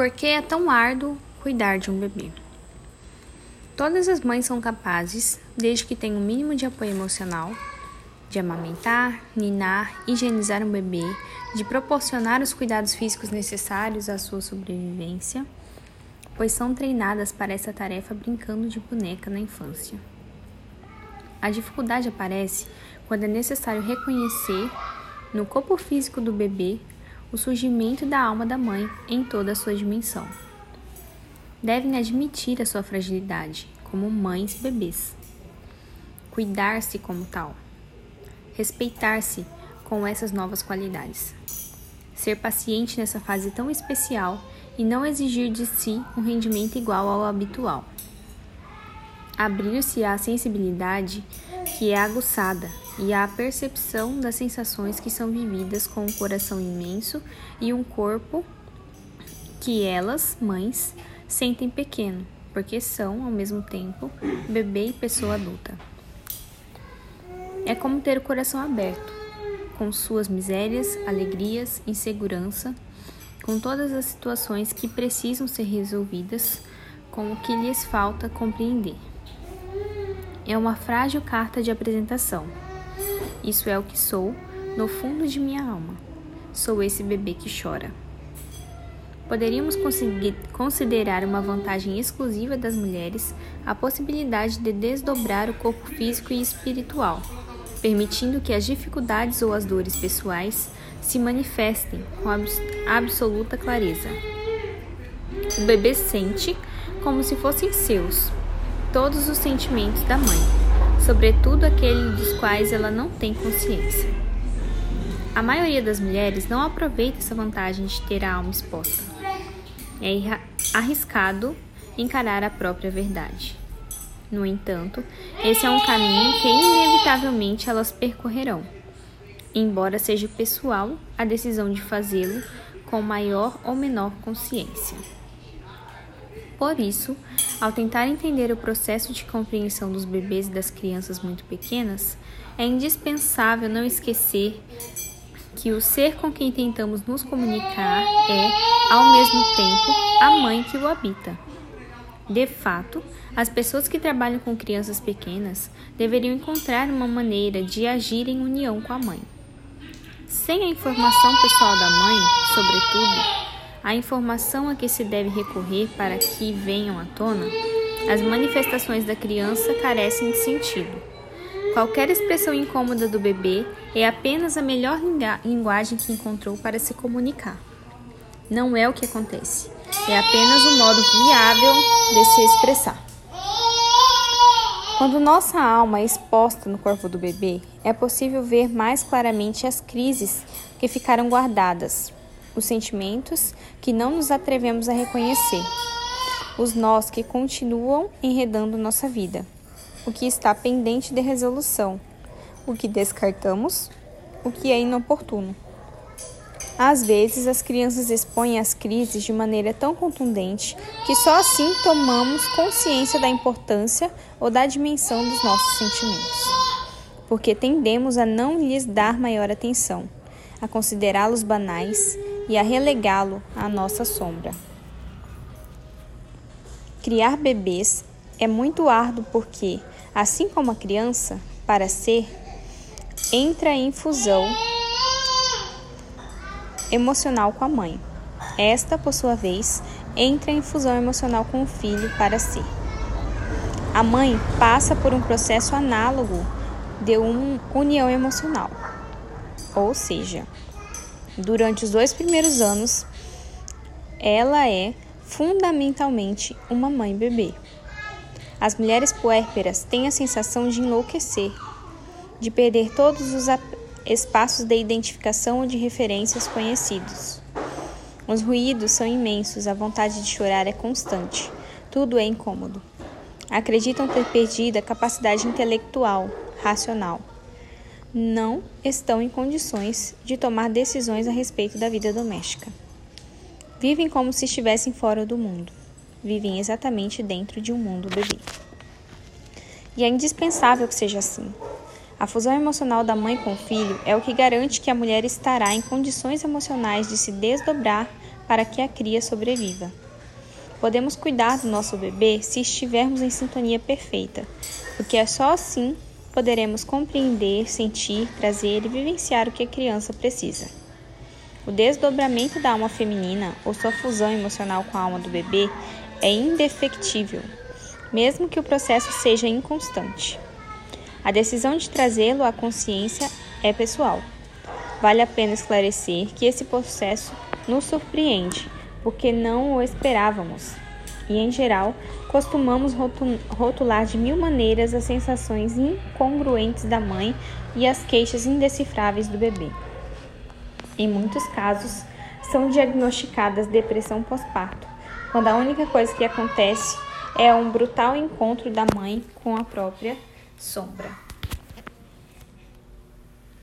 Por que é tão árduo cuidar de um bebê? Todas as mães são capazes, desde que tenham o um mínimo de apoio emocional, de amamentar, ninar, higienizar um bebê, de proporcionar os cuidados físicos necessários à sua sobrevivência, pois são treinadas para essa tarefa brincando de boneca na infância. A dificuldade aparece quando é necessário reconhecer no corpo físico do bebê o surgimento da alma da mãe em toda a sua dimensão. Devem admitir a sua fragilidade como mães bebês, cuidar-se como tal, respeitar-se com essas novas qualidades, ser paciente nessa fase tão especial e não exigir de si um rendimento igual ao habitual. Abrir-se à sensibilidade que é aguçada e à percepção das sensações que são vividas com um coração imenso e um corpo que elas, mães, sentem pequeno, porque são, ao mesmo tempo, bebê e pessoa adulta. É como ter o coração aberto, com suas misérias, alegrias, insegurança, com todas as situações que precisam ser resolvidas, com o que lhes falta compreender. É uma frágil carta de apresentação isso é o que sou, no fundo de minha alma. Sou esse bebê que chora. Poderíamos considerar uma vantagem exclusiva das mulheres a possibilidade de desdobrar o corpo físico e espiritual, permitindo que as dificuldades ou as dores pessoais se manifestem com absoluta clareza. O bebê sente como se fossem seus todos os sentimentos da mãe sobretudo aqueles dos quais ela não tem consciência. A maioria das mulheres não aproveita essa vantagem de ter a alma exposta. É arriscado encarar a própria verdade. No entanto, esse é um caminho que inevitavelmente elas percorrerão, embora seja pessoal a decisão de fazê-lo com maior ou menor consciência. Por isso, ao tentar entender o processo de compreensão dos bebês e das crianças muito pequenas, é indispensável não esquecer que o ser com quem tentamos nos comunicar é, ao mesmo tempo, a mãe que o habita. De fato, as pessoas que trabalham com crianças pequenas deveriam encontrar uma maneira de agir em união com a mãe. Sem a informação pessoal da mãe, sobretudo, a informação a que se deve recorrer para que venham à tona, as manifestações da criança carecem de sentido. Qualquer expressão incômoda do bebê é apenas a melhor linguagem que encontrou para se comunicar. Não é o que acontece, é apenas um modo viável de se expressar. Quando nossa alma é exposta no corpo do bebê, é possível ver mais claramente as crises que ficaram guardadas, os sentimentos que não nos atrevemos a reconhecer, os nós que continuam enredando nossa vida, o que está pendente de resolução, o que descartamos, o que é inoportuno. Às vezes, as crianças expõem as crises de maneira tão contundente que só assim tomamos consciência da importância ou da dimensão dos nossos sentimentos, porque tendemos a não lhes dar maior atenção, a considerá-los banais e a relegá-lo à nossa sombra. Criar bebês é muito árduo porque, assim como a criança, para ser, entra em fusão emocional com a mãe. Esta, por sua vez, entra em fusão emocional com o filho para ser. A mãe passa por um processo análogo de uma união emocional, ou seja, Durante os dois primeiros anos, ela é fundamentalmente uma mãe bebê. As mulheres puérperas têm a sensação de enlouquecer, de perder todos os espaços de identificação ou de referências conhecidos. Os ruídos são imensos, a vontade de chorar é constante, tudo é incômodo. Acreditam ter perdido a capacidade intelectual, racional não estão em condições de tomar decisões a respeito da vida doméstica. Vivem como se estivessem fora do mundo. Vivem exatamente dentro de um mundo bebê. E é indispensável que seja assim. A fusão emocional da mãe com o filho é o que garante que a mulher estará em condições emocionais de se desdobrar para que a cria sobreviva. Podemos cuidar do nosso bebê se estivermos em sintonia perfeita, porque é só assim poderemos compreender, sentir, trazer e vivenciar o que a criança precisa. O desdobramento da alma feminina ou sua fusão emocional com a alma do bebê é indefectível, mesmo que o processo seja inconstante. A decisão de trazê-lo à consciência é pessoal. Vale a pena esclarecer que esse processo nos surpreende, porque não o esperávamos. E, em geral, costumamos rotular de mil maneiras as sensações incongruentes da mãe e as queixas indecifráveis do bebê. Em muitos casos, são diagnosticadas depressão pós-parto, quando a única coisa que acontece é um brutal encontro da mãe com a própria sombra.